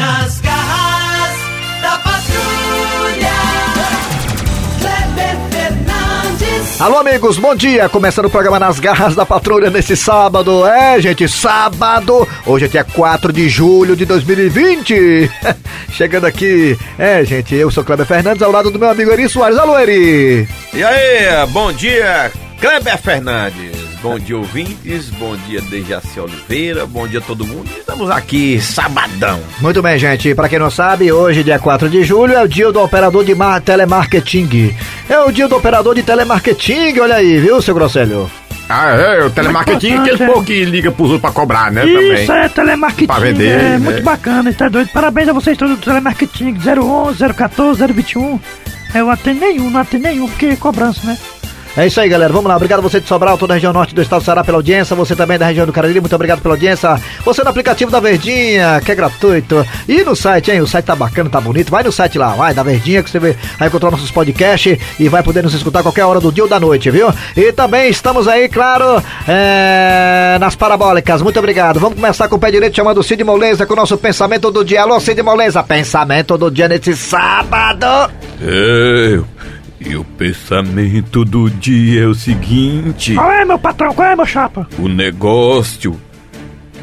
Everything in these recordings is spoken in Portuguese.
Nas garras da patrulha. Kleber Fernandes. Alô, amigos, bom dia! Começando o programa Nas Garras da Patrulha nesse sábado. É, gente, sábado! Hoje é dia 4 de julho de 2020. Chegando aqui. É, gente, eu sou Kleber Fernandes, ao lado do meu amigo Eri Soares. Alô, Eri! E aí, bom dia, Kleber Fernandes. Bom dia, ouvintes. Bom dia, Dejaci Oliveira. Bom dia, todo mundo. Estamos aqui, sabadão. Muito bem, gente. Pra quem não sabe, hoje, dia 4 de julho, é o dia do operador de mar- telemarketing. É o dia do operador de telemarketing, olha aí, viu, seu Grosselho? Ah, é, o telemarketing, importante, aquele é. povo que liga pros outros pra cobrar, né, Isso também. é telemarketing, Pra vender, é né? muito bacana, está doido. Parabéns a vocês todos do telemarketing 011, 014, 021. Eu atendo nenhum, não atendo nenhum, porque é cobrança, né? É isso aí, galera. Vamos lá. Obrigado você de Sobral, toda a região norte do estado do Ceará pela audiência. Você também da região do Cariri, muito obrigado pela audiência. Você no aplicativo da Verdinha, que é gratuito. E no site, hein? O site tá bacana, tá bonito. Vai no site lá, vai, da Verdinha, que você vai encontrar nossos podcasts e vai poder nos escutar qualquer hora do dia ou da noite, viu? E também estamos aí, claro, é, nas parabólicas. Muito obrigado. Vamos começar com o pé direito chamando Cid Moleza com o nosso pensamento do dia. Alô, Cid Moleza, pensamento do dia nesse sábado. É, e o pensamento do dia é o seguinte: Qual é, meu patrão? Qual é, meu chapa? o negócio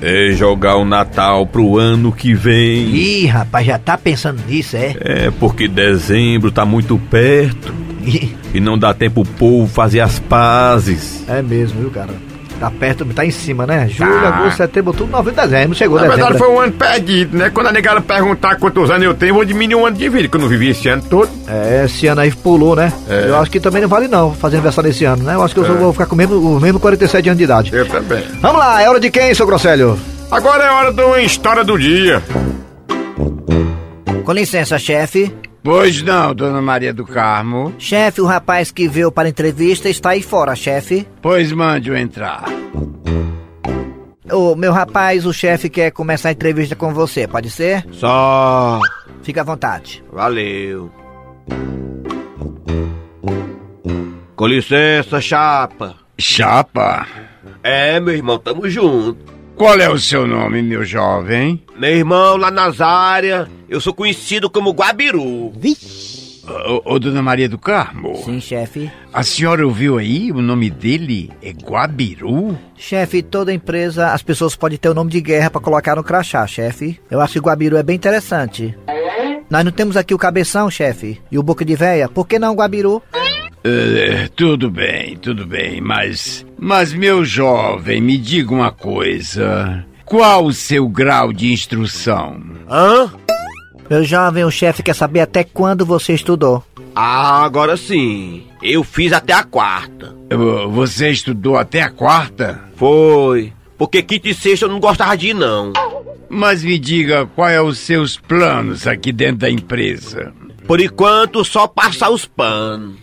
é jogar o Natal pro ano que vem. Ih, rapaz, já tá pensando nisso, é? É, porque dezembro tá muito perto e não dá tempo o povo fazer as pazes. É mesmo, viu, cara? Tá perto, tá em cima, né? Julho, Tá. agosto, setembro, outubro, novembro, dezembro. Chegou Na dezembro. verdade foi um ano perdido, né? Quando a negada perguntar quantos anos eu tenho, eu vou diminuir um ano de vida, que eu não vivi esse ano todo. É, esse ano aí pulou, né? É. Eu acho que também não vale não fazer aniversário esse ano, né? Eu acho que eu só vou ficar com o mesmo, o mesmo 47 anos de idade. Eu também. Vamos lá, é hora de quem, seu Grosselho? Agora é hora do História do Dia. Com licença, chefe. Pois não, dona Maria do Carmo. Chefe, o rapaz que veio para a entrevista está aí fora, chefe. Pois mande-o entrar. Ô, meu rapaz, o chefe quer começar a entrevista com você, pode ser? Só. Fica à vontade. Valeu. Com licença, chapa. Chapa, É, meu irmão, tamo junto. Qual é o seu nome, meu jovem? Meu irmão, lá nas áreas, eu sou conhecido como Guabiru. Ô, ô, dona Maria do Carmo. Sim, chefe. A senhora ouviu aí? O nome dele é Guabiru? Chefe, toda empresa, as pessoas podem ter o nome de guerra pra colocar no crachá, chefe. Eu acho que o Guabiru é bem interessante. Nós não temos aqui o cabeção, chefe, e o boca de véia. Por que não Guabiru? É, tudo bem, tudo bem, mas. Mas, meu jovem, me diga uma coisa. Qual o seu grau de instrução? Hã? Meu jovem, o chefe quer saber até quando você estudou. Ah, agora sim. Eu fiz até a quarta. Você estudou até a quarta? Foi. Porque quinta e sexta eu não gostava de ir, não. Mas me diga quais são os seus planos aqui dentro da empresa. Por enquanto, só passar os panos.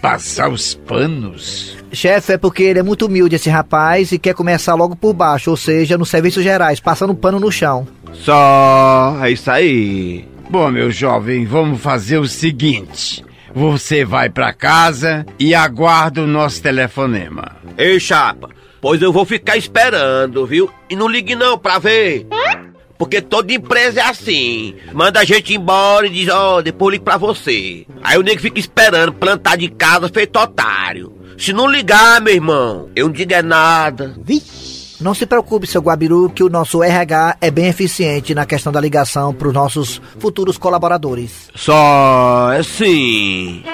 Passar os panos? Chefe, é porque ele é muito humilde, esse rapaz, e quer começar logo por baixo, ou seja, nos serviços gerais, passando pano no chão. Só. É isso aí. Bom, meu jovem, vamos fazer o seguinte. Você vai pra casa e aguarda o nosso telefonema. Ei, chapa. Pois eu vou ficar esperando, viu? E não ligue não pra ver. Porque toda empresa é assim. Manda a gente embora e diz, ó, depois ligo pra você. Aí o nego fica esperando, plantar de casa feito otário. Se não ligar, meu irmão, eu não digo é nada. Não se preocupe, seu Guabiru, que o nosso RH é bem eficiente na questão da ligação para os nossos futuros colaboradores. Só é assim.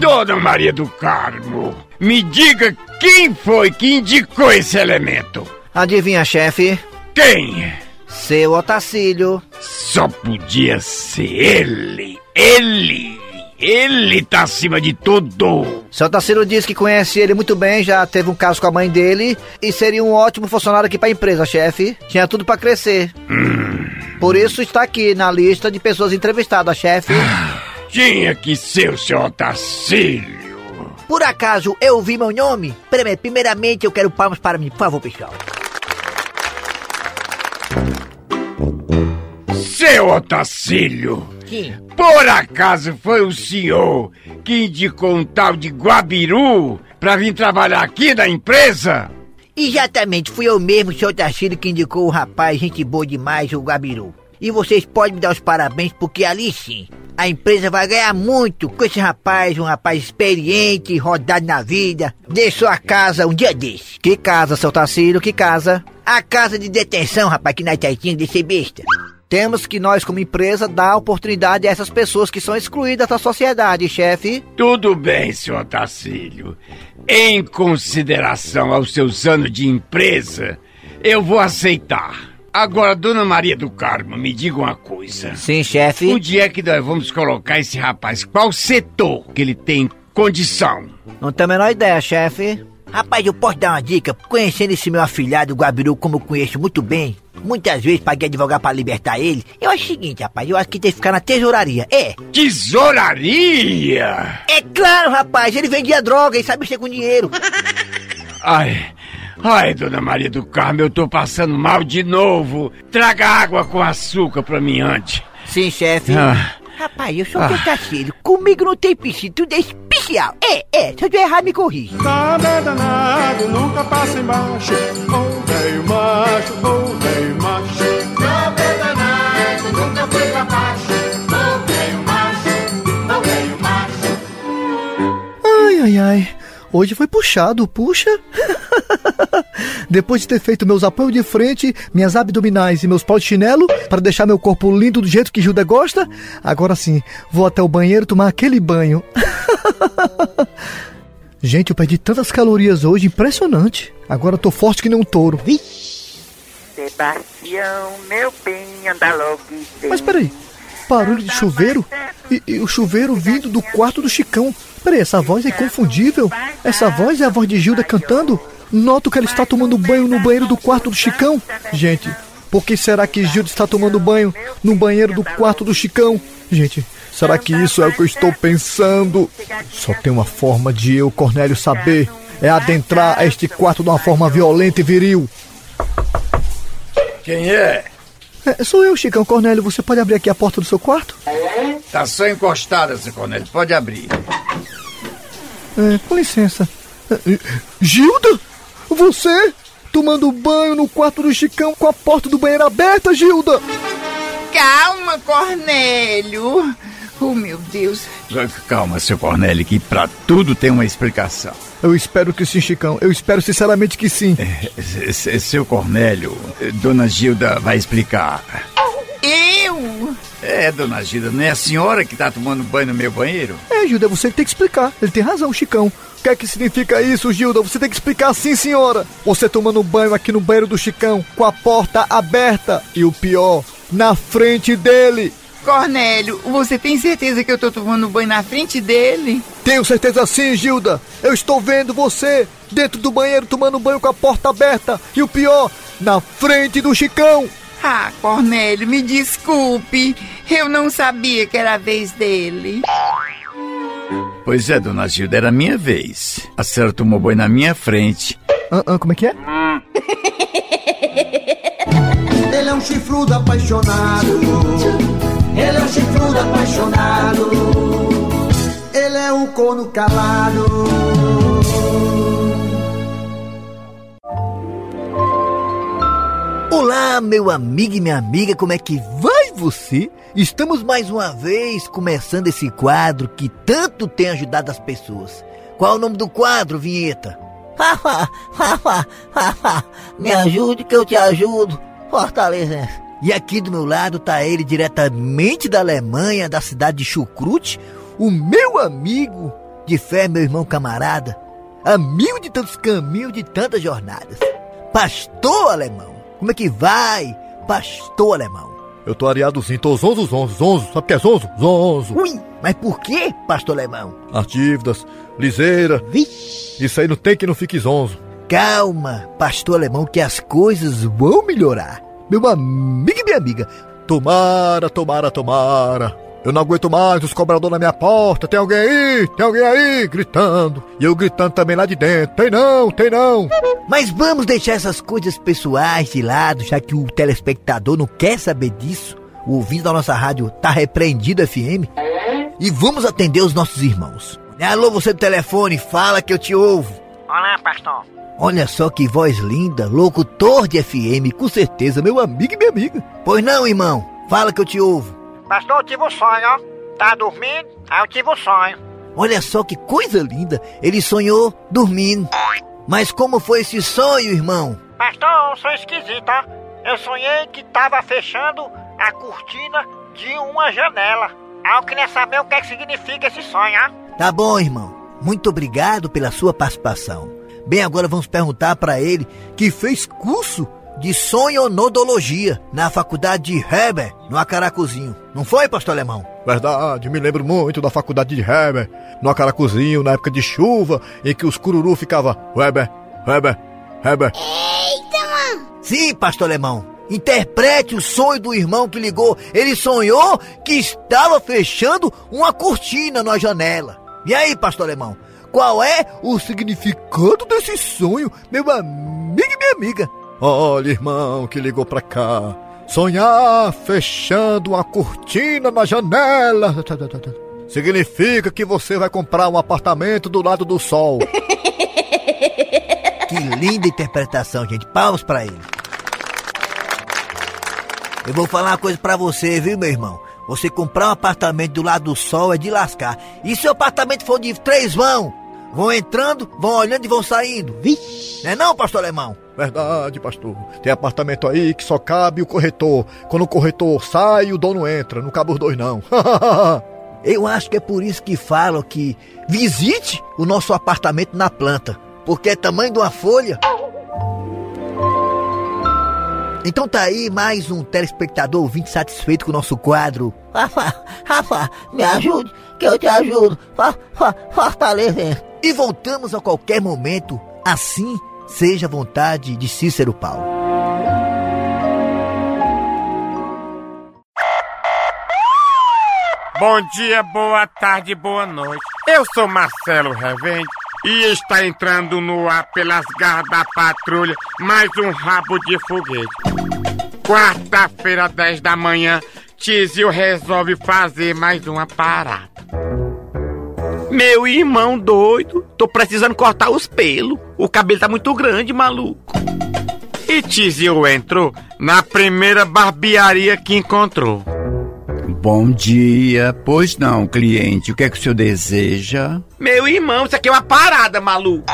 Dona Maria do Carmo, me diga quem foi que indicou esse elemento. Adivinha, chefe? Quem? Seu Otacílio. Só podia ser ele. Ele. Ele tá acima de tudo. Seu Otacílio disse que conhece ele muito bem, já teve um caso com a mãe dele e seria um ótimo funcionário aqui para a empresa, chefe. Tinha tudo para crescer. Por isso está aqui na lista de pessoas entrevistadas, chefe. Tinha que ser o seu Otacílio. Por acaso eu ouvi meu nome? Prime- Primeiramente eu quero palmas para mim, por favor, pessoal. Seu Otacílio. Por acaso foi o senhor que indicou um tal de Guabiru pra vir trabalhar aqui na empresa? Exatamente, fui eu mesmo, seu Tarcílio, que indicou o rapaz, gente boa demais, o Gabiru. E vocês podem me dar os parabéns, porque ali sim, a empresa vai ganhar muito com esse rapaz, um rapaz experiente, rodado na vida. Deixou a casa um dia desse. Que casa, seu Tarcílio, que casa? A casa de detenção, rapaz, que nós tá tinha de ser besta. Temos que nós, como empresa, dar oportunidade a essas pessoas que são excluídas da sociedade, chefe. Tudo bem, senhor Tacílio. Em consideração aos seus anos de empresa, eu vou aceitar. Agora, dona Maria do Carmo, me diga uma coisa. Sim, chefe. Onde é que nós vamos colocar esse rapaz? Qual setor que ele tem condição? Não tenho a menor ideia, chefe. Rapaz, eu posso dar uma dica? Conhecendo esse meu afilhado, o Gabiru, como eu conheço muito bem, muitas vezes paguei advogado pra libertar ele. Eu acho o seguinte, rapaz, eu acho que tem que ficar na tesouraria. É. Tesouraria? É claro, rapaz, ele vendia droga e sabe mexer com dinheiro. Ai, ai, dona Maria do Carmo, eu tô passando mal de novo. Traga água com açúcar pra mim antes. Sim, chefe. Ah. Rapaz, eu sou ah. cachaceiro. Comigo não tem piscina, tudo é especial. É, é, se eu errado, me corrija. Nada é danado, nunca passa embaixo. Ô, velho macho, ô, velho macho. Nada é danado, nunca foi pra baixo. Ô, velho macho, ô, velho macho. Ai, ai, ai. Hoje foi puxado, puxa. Depois de ter feito meus apoios de frente, minhas abdominais e meus pau de chinelo, para deixar meu corpo lindo do jeito que Gilda gosta, agora sim, vou até o banheiro tomar aquele banho. Gente, eu perdi tantas calorias hoje, impressionante. Agora eu tô forte que nem um touro. Sebastião, meu bem, anda logo. Mas peraí, barulho de chuveiro? E, e, o chuveiro vindo do quarto do Chicão. Peraí, essa voz é inconfundível? Essa voz é a voz de Gilda cantando? Noto que ela está tomando banho no banheiro do quarto do Chicão. Gente, por que será que Gilda está tomando banho no banheiro do quarto do Chicão? Gente, será que isso é o que eu estou pensando? Só tem uma forma de eu, Cornélio, saber. É adentrar este quarto de uma forma violenta e viril. Quem é? É, sou eu, Chicão Cornélio. Você pode abrir aqui a porta do seu quarto? Tá só encostada, seu Cornélio. Pode abrir. É, com licença. É, Gilda? Você? Tomando banho no quarto do Chicão com a porta do banheiro aberta, Gilda? Calma, Cornélio. Oh, meu Deus. Calma, seu Cornélio, que pra tudo tem uma explicação. Eu espero que sim, Chicão. Eu espero sinceramente que sim. É, seu Cornélio, Dona Gilda vai explicar. Eu? É, Dona Gilda, não é a senhora que tá tomando banho no meu banheiro? É, Gilda, você que tem que explicar. Ele tem razão, Chicão. O que é que significa isso, Gilda? Você tem que explicar sim, senhora. Você tomando banho aqui no banheiro do Chicão, com a porta aberta. E o pior, na frente dele. Cornélio, você tem certeza que eu tô tomando banho na frente dele? Tenho certeza sim, Gilda. Eu estou vendo você dentro do banheiro tomando banho com a porta aberta. E o pior, na frente do Chicão. Ah, Cornélio, me desculpe. Eu não sabia que era a vez dele. Pois é, dona Gilda, era a minha vez. A senhora tomou banho na minha frente. Ah, ah, como é que é? Ele é um chifrudo apaixonado. Ele é um chifrudo apaixonado. Ele é um corno calado. Olá, meu amigo e minha amiga, como é que vai você? Estamos mais uma vez começando esse quadro que tanto tem ajudado as pessoas. Qual é o nome do quadro, vinheta? Me ajude que eu te ajudo. Fortaleza. E aqui do meu lado tá ele diretamente da Alemanha, da cidade de Chucrute, o meu amigo de fé, meu irmão camarada, amigo de tantos caminhos, de tantas jornadas. Pastor alemão, como é que vai, pastor alemão? Eu tô areadozinho, tô zonzo, zonzo, zonzo. Sabe o que é zonzo? Zonzo. Ui, mas por que, pastor alemão? As dívidas, liseira. Vixe. Isso aí não tem que não fique zonzo. Calma, pastor alemão, que as coisas vão melhorar. Meu amigo e minha amiga, Tomara, tomara, tomara. Eu não aguento mais os cobradores na minha porta. Tem alguém aí? Tem alguém aí? Gritando. E eu gritando também lá de dentro. Tem não, tem não. mas vamos deixar essas coisas pessoais de lado, já que o telespectador não quer saber disso. O ouvinte da nossa rádio tá repreendido FM. E vamos atender os nossos irmãos. Alô, você do telefone, fala que eu te ouvo. Olá, pastor. Olha só que voz linda, locutor de FM, com certeza, meu amigo e minha amiga. Pois não, irmão? Fala que eu te ouvo. Pastor, eu tive um sonho, ó. Tá dormindo? Aí eu tive um sonho. Olha só que coisa linda, ele sonhou dormindo. Mas como foi esse sonho, irmão? Pastor, um sonho esquisito, ó. Eu sonhei que tava fechando a cortina de uma janela. Aí eu queria saber o que, é que significa esse sonho, ó. Tá bom, irmão. Muito obrigado pela sua participação. Bem, agora vamos perguntar para ele que fez curso de sonhonodologia na faculdade de Heber, no Acaracuzinho. Não foi, pastor alemão? Verdade, me lembro muito da faculdade de Heber, no Acaracuzinho, na época de chuva, em que os cururu ficava Weber, Weber, Heber. Sim, pastor alemão. Interprete o sonho do irmão que ligou. Ele sonhou que estava fechando uma cortina na janela. E aí, pastor alemão? Qual é o significado desse sonho, meu amigo e minha amiga? Olha, irmão, que ligou pra cá. Sonhar fechando uma cortina na janela. Significa que você vai comprar um apartamento do lado do sol. Que linda interpretação, gente. Palmas pra ele. Eu vou falar uma coisa pra você, viu, meu irmão? Você comprar um apartamento do lado do sol é de lascar. E se o apartamento for de três vão? Vão entrando, vão olhando e vão saindo. Vixe! Não é não, pastor alemão? Verdade, pastor. Tem apartamento aí que só cabe o corretor. Quando o corretor sai, o dono entra. Não cabe os dois, não. Eu acho que é por isso que falam que visite o nosso apartamento na planta. Porque é tamanho de uma folha. Então tá aí mais um telespectador ouvinte satisfeito com o nosso quadro. Rafa, Rafa, me ajude, que eu te ajudo. Fa, fa, fortaleza. E voltamos a qualquer momento. Assim seja a vontade de Cícero Paulo. Bom dia, boa tarde, boa noite. Eu sou Marcelo Revende e está entrando no ar pelas garras da patrulha mais um rabo de foguete. Quarta-feira, 10 da manhã, Tizio resolve fazer mais uma parada. Meu irmão doido, tô precisando cortar os pelos. O cabelo tá muito grande, maluco. E Tizio entrou na primeira barbearia que encontrou. Bom dia. Pois não, cliente. O que é que o senhor deseja? Meu irmão, isso aqui é uma parada, maluco.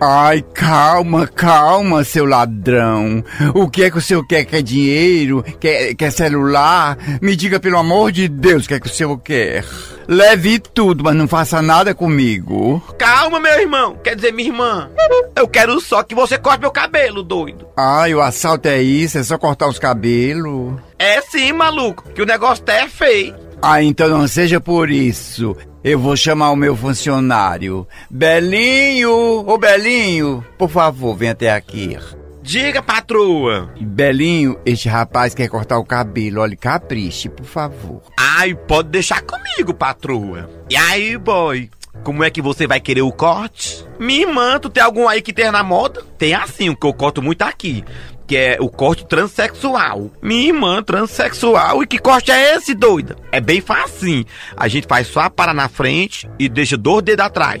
Ai, calma, calma, seu ladrão. O que é que o senhor quer? Quer dinheiro? Quer, quer celular? Me diga, pelo amor de Deus, o que é que o senhor quer? Leve tudo, mas não faça nada comigo. Calma, meu irmão. Quer dizer, minha irmã. Eu quero só que você corte meu cabelo, doido. Ai, o assalto é isso? É só cortar os cabelos? É sim, maluco, que o negócio tá é feio. Ah, então não seja por isso. Eu vou chamar o meu funcionário. Belinho! Ô Belinho, por favor, vem até aqui. Diga, patroa. Belinho, este rapaz quer cortar o cabelo. Olha, capriche, por favor. Ai, pode deixar comigo, patroa. E aí, boy? Como é que você vai querer o corte? Irmã, tu tem algum aí que tem na moda? Tem assim, o que eu corto muito aqui. Que é o corte transexual. Minha irmã, transexual. E que corte é esse, doida? É bem facinho. A gente faz só a para na frente e deixa dois dedos atrás.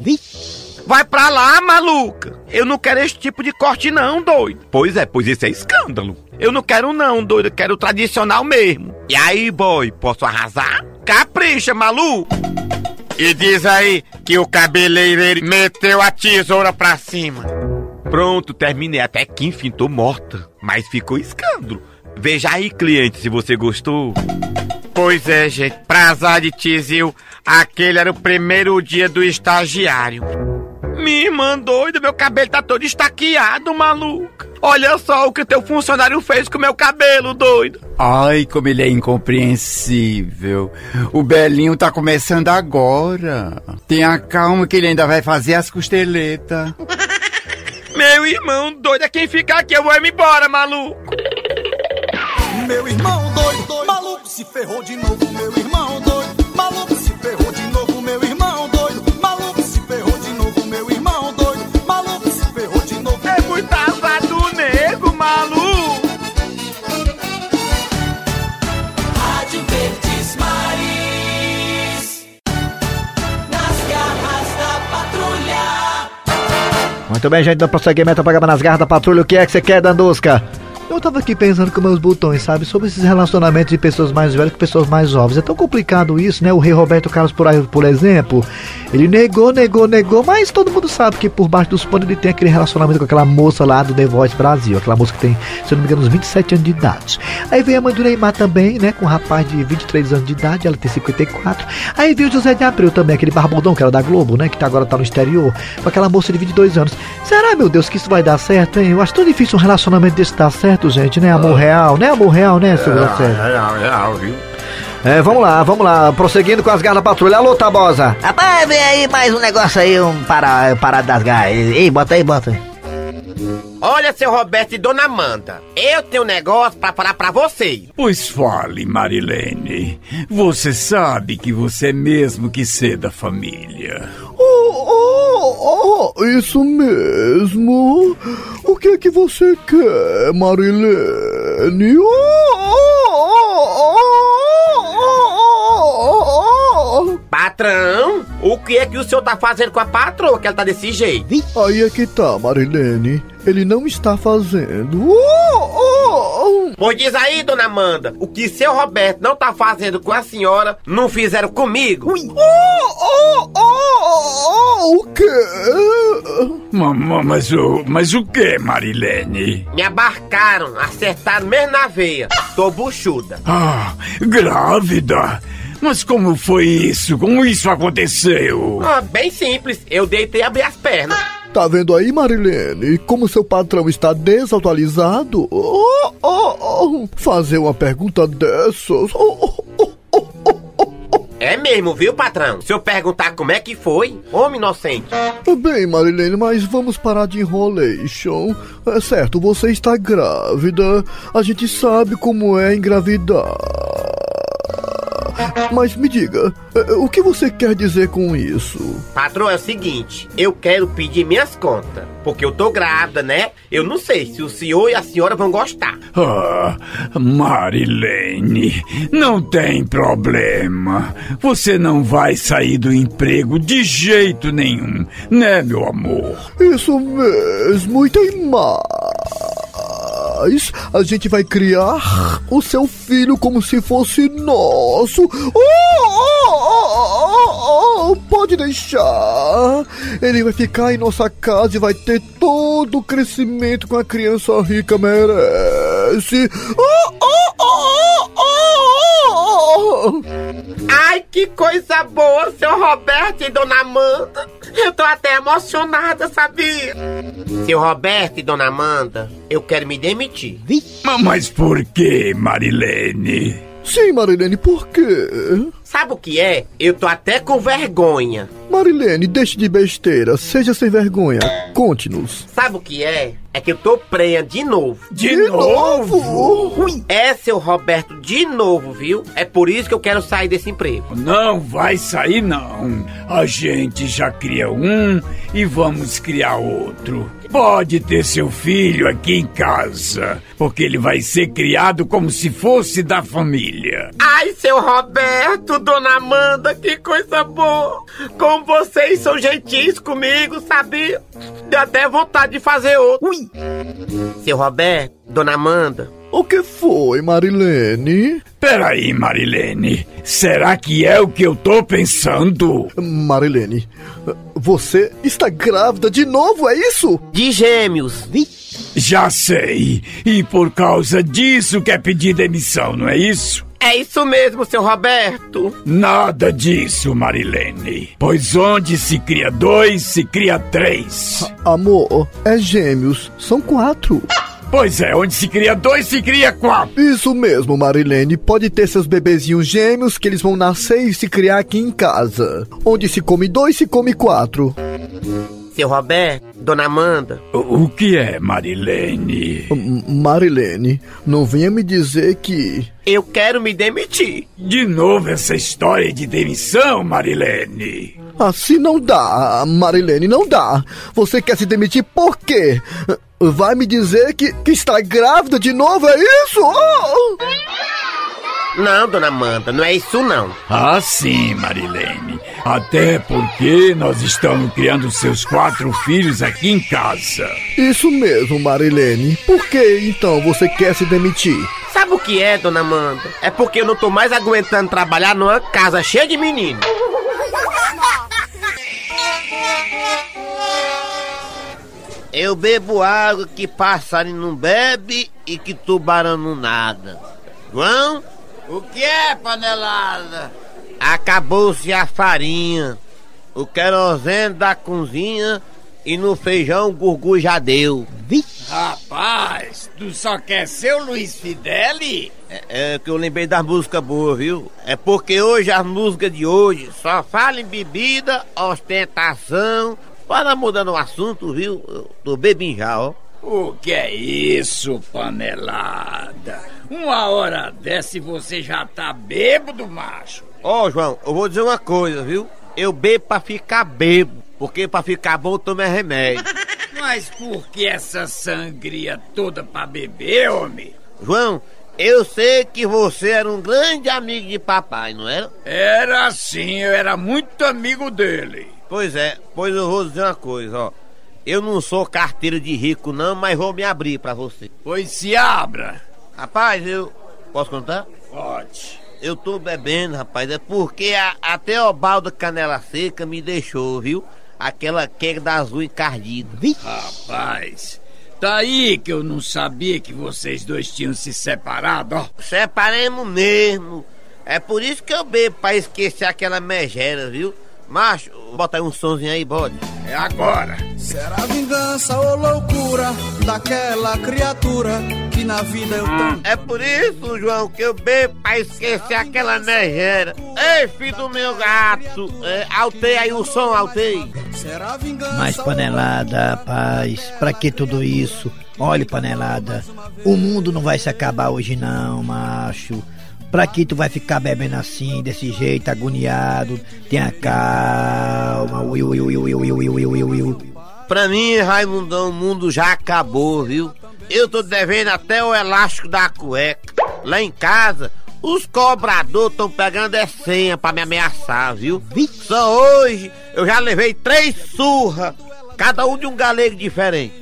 Vai pra lá, maluca! Eu não quero esse tipo de corte, não, doido. Pois é, pois esse é escândalo. Eu não quero, não, doido. Eu quero o tradicional mesmo. E aí, boy, posso arrasar? Capricha, maluco! E diz aí que o cabeleireiro meteu a tesoura pra cima. Pronto, terminei. Até que enfim, tô morta. Mas ficou escândalo. Veja aí, cliente, se você gostou. Pois é, gente. Pra azar de Tizil, aquele era o primeiro dia do estagiário. Minha irmã doida, meu cabelo tá todo estaqueado, maluca. Olha só o que teu funcionário fez com meu cabelo, doido. Ai, como ele é incompreensível. O Belinho tá começando agora. Tenha calma que ele ainda vai fazer as costeletas. Meu irmão doido é quem fica aqui, eu vou me embora, maluco. Meu irmão doido, doido, maluco se ferrou de novo, meu irmão Muito bem, gente, dando prosseguimento programa nas garras da patrulha. O que é que você quer, Dandusca? Eu tava aqui pensando com meus botões, sabe? Sobre esses relacionamentos de pessoas mais velhas com pessoas mais jovens. É tão complicado isso, né? O rei Roberto Carlos, por, aí, por exemplo, ele negou, negou, negou, mas todo mundo sabe que por baixo dos panos ele tem aquele relacionamento com aquela moça lá do The Voice Brasil. Aquela moça que tem, se eu não me engano, uns 27 anos de idade. Aí veio a mãe do Neymar também, né? Com um rapaz de 23 anos de idade, ela tem 54. Aí veio o José de Abreu também, aquele barbudão que era da Globo, né? Que tá, agora tá no exterior, com aquela moça de 22 anos. Será, meu Deus, que isso vai dar certo, hein? Eu acho tão difícil um relacionamento desse dar certo, gente, né? Amor real, né? Amor real, né, seu real, real, viu? É, vamos lá, vamos lá. Prosseguindo com as garras da patrulha. Alô, Tabosa. Rapaz, vem aí mais um negócio aí, um para, parada das garras. Ei, bota aí, bota aí. Olha, seu Roberto e dona Amanda, eu tenho um negócio pra falar pra vocês. Pois fale, Marilene. Você sabe que você é mesmo que ser da família. Oh, oh, oh, isso mesmo. O que é que você quer, Marilene? Oh, oh, oh, oh, oh, oh. Patrão, o que é que o senhor tá fazendo com a patroa que ela tá desse jeito? Aí é que tá, Marilene. Ele não está fazendo. Oh, oh, oh. Pois diz aí, dona Amanda, o que seu Roberto não tá fazendo com a senhora, não fizeram comigo? Oh, oh, oh, oh, o quê? Ma- ma- Mas, o, mas o que, Marilene? Me abarcaram, acertaram mesmo na veia. Tô buchuda. Ah, grávida? Mas como foi isso? Como isso aconteceu? Ah, bem simples, eu deitei e abri as pernas. Tá vendo aí, Marilene? Como seu patrão está desatualizado? Oh, oh, oh. Fazer uma pergunta dessas. Oh, oh, oh. É mesmo, viu, patrão? Se eu perguntar como é que foi, homem inocente. Bem, Marilene, mas vamos parar de enrolation. É certo, você está grávida. A gente sabe como é engravidar. Mas me diga, eh, o que você quer dizer com isso? Patrão, é o seguinte, eu quero pedir minhas contas. Porque eu tô grávida, né? Eu não sei se o senhor e a senhora vão gostar. Ah, Marilene, não tem problema. Você não vai sair do emprego de jeito nenhum, né, meu amor? Isso mesmo, e tem mais. A gente vai criar o seu filho como se fosse nosso. Oh, oh, oh, oh, oh, pode deixar. Ele vai ficar em nossa casa e vai ter todo o crescimento que uma criança rica merece. Oh, oh, oh, oh. Ai, que coisa boa, seu Roberto e dona Amanda. Eu tô até emocionada, sabia? Seu Roberto e dona Amanda, eu quero me demitir. Ma- Mas por que, Marilene? Sim, Marilene, por quê? Sabe o que é? Eu tô até com vergonha. Marilene, deixe de besteira, seja sem vergonha. Conte-nos. Sabe o que é? É que eu tô prenha de novo. De, novo? É, seu Roberto, de novo, viu? É por isso que eu quero sair desse emprego. Não vai sair, não. A gente já cria um e vamos criar outro. Pode ter seu filho aqui em casa, porque ele vai ser criado como se fosse da família. Ai, seu Roberto, dona Amanda, que coisa boa! Como vocês são gentis comigo, sabia? Deu até vontade de fazer outro. Ui! Seu Roberto, dona Amanda, O que foi, Marilene? Peraí, Marilene. Será que é o que eu tô pensando? Marilene, você está grávida de novo, é isso? de gêmeos. Já sei. E por causa disso quer pedir demissão, não é isso? É isso mesmo, seu Roberto. Nada disso, Marilene. Pois onde se cria dois, se cria três. Amor, é gêmeos, são quatro. Pois é, onde se cria dois, se cria quatro. Isso mesmo, Marilene. Pode ter seus bebezinhos gêmeos que eles vão nascer e se criar aqui em casa. Onde se come dois, se come quatro. Seu Roberto, dona Amanda, O o que é, Marilene? M- Marilene, não venha me dizer que. eu quero me demitir. De novo essa história de demissão, Marilene. Assim não dá, Marilene, não dá. Você quer se demitir por quê? Vai me dizer que, que está grávida de novo, é isso? Oh! Não, dona Amanda, não é isso não. Ah, sim, Marilene. Até porque nós estamos criando seus quatro filhos aqui em casa. Isso mesmo, Marilene. Por que então você quer se demitir? Sabe o que é, dona Amanda? É porque eu não tô mais aguentando trabalhar numa casa cheia de meninos. Eu bebo água que passarinho não bebe e que tubarão não nada. João? O que é, panelada? Acabou-se a farinha, o querosene da cozinha e no feijão o gurgu já deu. Rapaz, tu só quer ser o Luiz Fideli? É, é que eu lembrei das músicas boas, viu? É porque hoje as músicas de hoje só falam em bebida, ostentação. Para mudando o assunto, viu? Eu tô ó. O que é isso, panelada? Uma hora dessa e você já tá bêbado, macho. Ó, João, eu vou dizer uma coisa, viu? Eu bebo pra ficar bebo, porque pra ficar bom toma remédio. Mas por que essa sangria toda pra beber, homem? João, eu sei que você era um grande amigo de papai, não era? Era sim, eu era muito amigo dele. Pois é, pois eu vou dizer uma coisa, ó. Eu não sou carteiro de rico, não, mas vou me abrir pra você. Pois se abra. Rapaz, eu. Posso contar? Pode. Eu tô bebendo, rapaz, é porque a, a Teobalda Canela Seca me deixou, viu? Aquela queda da azul encardida. Rapaz, tá aí que eu não sabia que vocês dois tinham se separado, ó. Separemos mesmo. É por isso que eu bebo, pra esquecer aquela megera, viu? Macho, bota aí um sonzinho aí, bode. É agora. Será vingança ou loucura daquela criatura que na vida eu tanto. É por isso, João, que eu bebo pra esquecer aquela megera. Ei, filho do meu gato, é, altei aí o som, altei. Será vingança Mas panelada, rapaz, pra que tudo isso? Olha, panelada, o mundo não vai se acabar hoje não, macho. Pra que tu vai ficar bebendo assim, desse jeito, agoniado? Tenha calma. Ui, ui, ui, ui, ui, ui, ui, ui. Pra mim, Raimundão, o mundo já acabou, viu? Eu tô devendo até o elástico da cueca. Lá em casa, os cobradores estão pegando é senha pra me ameaçar, viu? Só hoje eu já levei três surras, cada um de um galego diferente.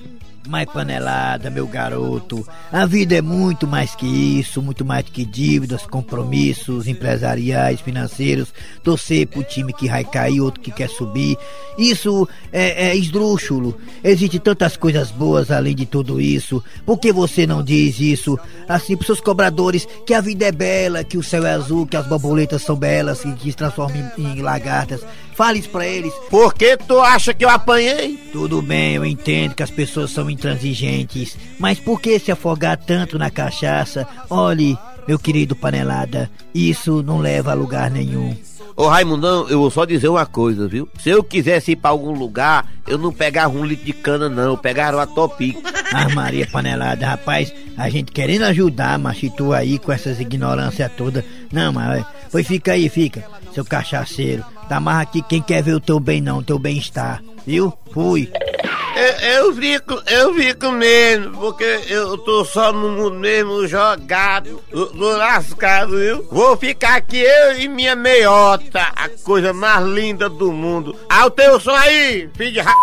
Mas panelada, meu garoto, a vida é muito mais que isso, muito mais que dívidas, compromissos empresariais, financeiros, torcer pro time que vai cair, outro que quer subir. Isso é, é esdrúxulo. Existem tantas coisas boas além de tudo isso. Por que você não diz isso assim pros seus cobradores que a vida é bela, que o céu é azul, que as borboletas são belas, que se transformam em, em lagartas? Fale isso pra eles. Por que tu acha que eu apanhei? Tudo bem, eu entendo que as pessoas são intransigentes, mas por que se afogar tanto na cachaça? Olhe, meu querido panelada, isso não leva a lugar nenhum. Ô Raimundão, eu vou só dizer uma coisa, viu? Se eu quisesse ir pra algum lugar, eu não pegava um litro de cana, não, eu pegava uma topic. Ah, Maria panelada, rapaz, a gente querendo ajudar, mas tu aí com essas ignorâncias todas. Não, mas foi fica aí, fica, seu cachaceiro. Tá mais aqui quem quer ver o teu bem não, o teu bem-estar, viu? Fui. Eu, eu fico, eu fico mesmo, porque eu tô só no mundo mesmo jogado, do, do lascado, viu? Vou ficar aqui eu e minha meiota, a coisa mais linda do mundo. Ah, o teu som aí, filho de ra...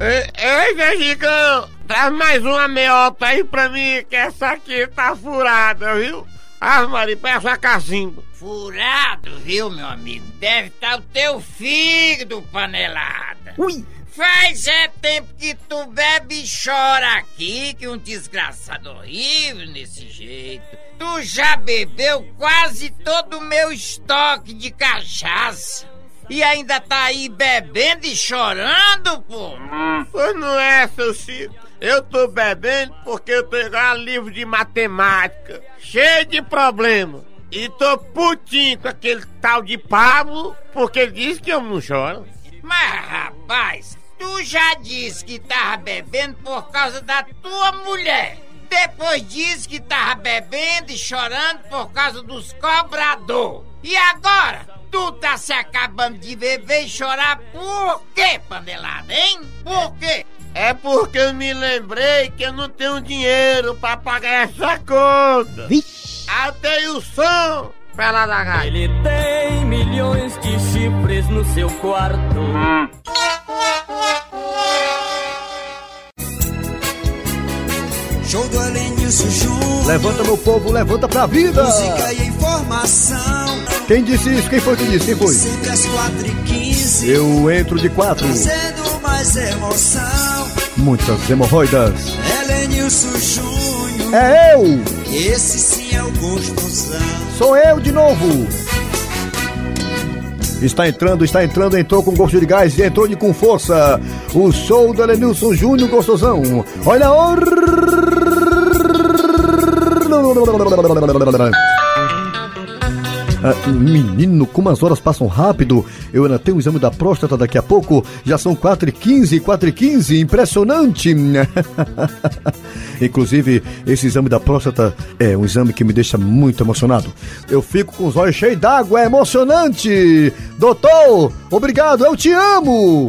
Ei, Vegicão, traz mais uma meiota aí pra mim, que essa aqui tá furada, viu? Ah, Maria, peça a cacimba. Furado, viu, meu amigo? Deve estar o teu fígado, panelada. Ui. Faz é tempo que tu bebe e chora aqui, que um desgraçado horrível nesse jeito. Tu já bebeu quase todo o meu estoque de cachaça. E ainda tá aí bebendo e chorando, pô? Pois não é, seu Chico. Eu tô bebendo porque eu tô igual livro de matemática, cheio de problema. E tô putinho com aquele tal de Pablo, porque ele disse que eu não choro. Mas, rapaz, tu já disse que tava bebendo por causa da tua mulher. Depois disse que tava bebendo e chorando por causa dos cobrador. E agora? Tu tá se acabando de beber e chorar por quê, panelada, hein? Por quê? É porque eu me lembrei que eu não tenho dinheiro pra pagar essa conta. Vixe. Até o som! Pela da gaita. Ele tem milhões de chifres no seu quarto. Show do Elenilson Júnior. Levanta, meu povo, levanta pra vida! Música e informação. Quem disse isso? Quem foi que disse? Quem foi? Sempre às 4 e 15 Eu entro de quatro. Trazendo mais emoção. Muitas hemorroidas. Elenilson Júnior. É eu! Esse sim é o gostosão. Sou eu de novo! Está entrando, está entrando, entrou com gosto de gás e entrou de com força. O show do Elenilson Júnior Gostosão. Olha a Ah, menino, como as horas passam rápido. Eu ainda tenho o exame da próstata daqui a pouco. Já são 4h15, 4h15. Impressionante. Inclusive, esse exame da próstata é um exame que me deixa muito emocionado. Eu fico com os olhos cheios d'água, é emocionante. Doutor, obrigado, eu te amo.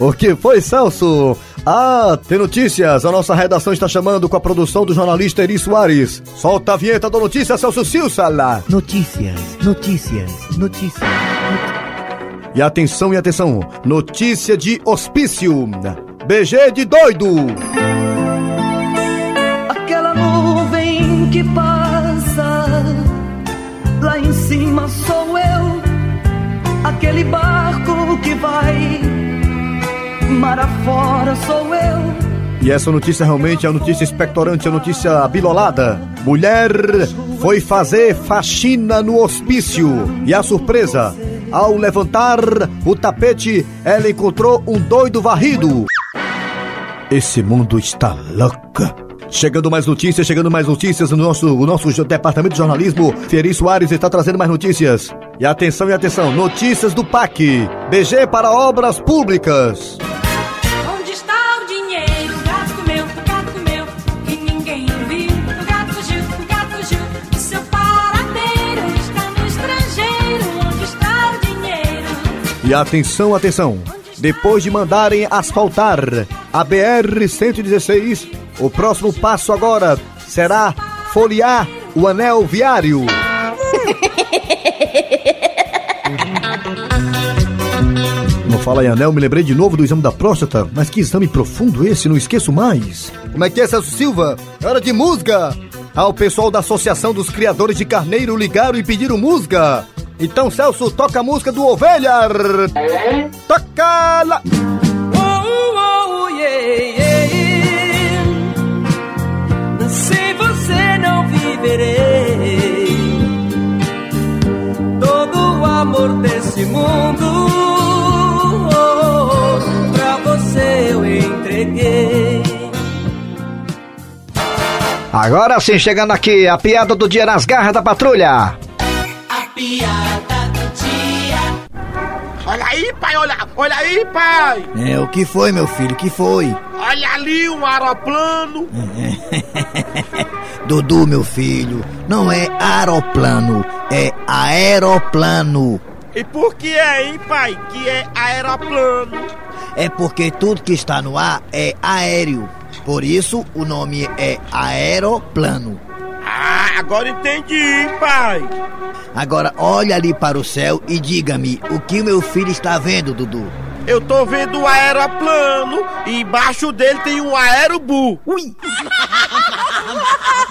O que foi, Celso? Ah, tem notícias. A nossa redação está chamando com a produção do jornalista Eri Soares. Solta a vinheta da notícia, Celso Silsala. Notícias, notícias, notícias. E atenção e atenção, notícia de hospício. BG de doido. Aquela nuvem que passa, lá em cima sou eu. Aquele barco que vai, mar afora sou eu. E essa notícia realmente é uma notícia expectorante, uma notícia abilolada. Mulher foi fazer faxina no hospício. E a surpresa, ao levantar o tapete, ela encontrou um doido varrido. Esse mundo está louco. Chegando mais notícias, chegando mais notícias no nosso, o nosso departamento de jornalismo. Fieri Soares está trazendo mais notícias. E atenção e atenção, notícias do PAC. BG para obras públicas. Onde está o dinheiro? O gato comeu, o gato comeu, e ninguém viu. O gato fugiu, o gato fugiu. O seu paradeiro está no estrangeiro. Onde está o dinheiro? E atenção, atenção! Depois de mandarem asfaltar a BR-116, o próximo passo agora será folhear o anel viário. Não fala em anel, me lembrei de novo do exame da próstata. Mas que exame profundo esse, não esqueço mais. Como é que é, Celso Silva? É hora de música! Ah, o pessoal da Associação dos Criadores de Carneiro ligaram e pediram música. Então, Celso, toca a música do Ovelha. Toca lá! Oh, oh, yeah, yeah. Sem você não viverei. Amor desse mundo, oh, pra você eu entreguei. Agora sim, chegando aqui, a piada do dia nas garras da patrulha. A piada olha, aí, pai. É, o que foi, meu filho? O que foi? Olha ali um aeroplano. Dudu, meu filho, não é aeroplano, é aeroplano. E por que é, hein, pai, que é aeroplano? É porque tudo que está no ar é aéreo. Por isso o nome é aeroplano. Agora entendi, pai. Agora olha ali para o céu e diga-me o que meu filho está vendo, Dudu. Eu tô vendo o aeroplano e embaixo dele tem um aerobu. Ui!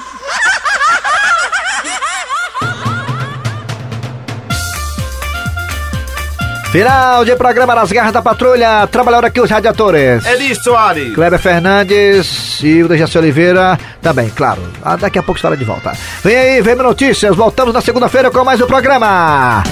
Final de programa nas garras da patrulha. Trabalharam aqui os radiadores. Eri Soares. Kleber Fernandes e o Dejaci Oliveira também, claro. Ah, daqui a pouco estará de volta. Vem aí, vem notícias. Voltamos na segunda-feira com mais um programa.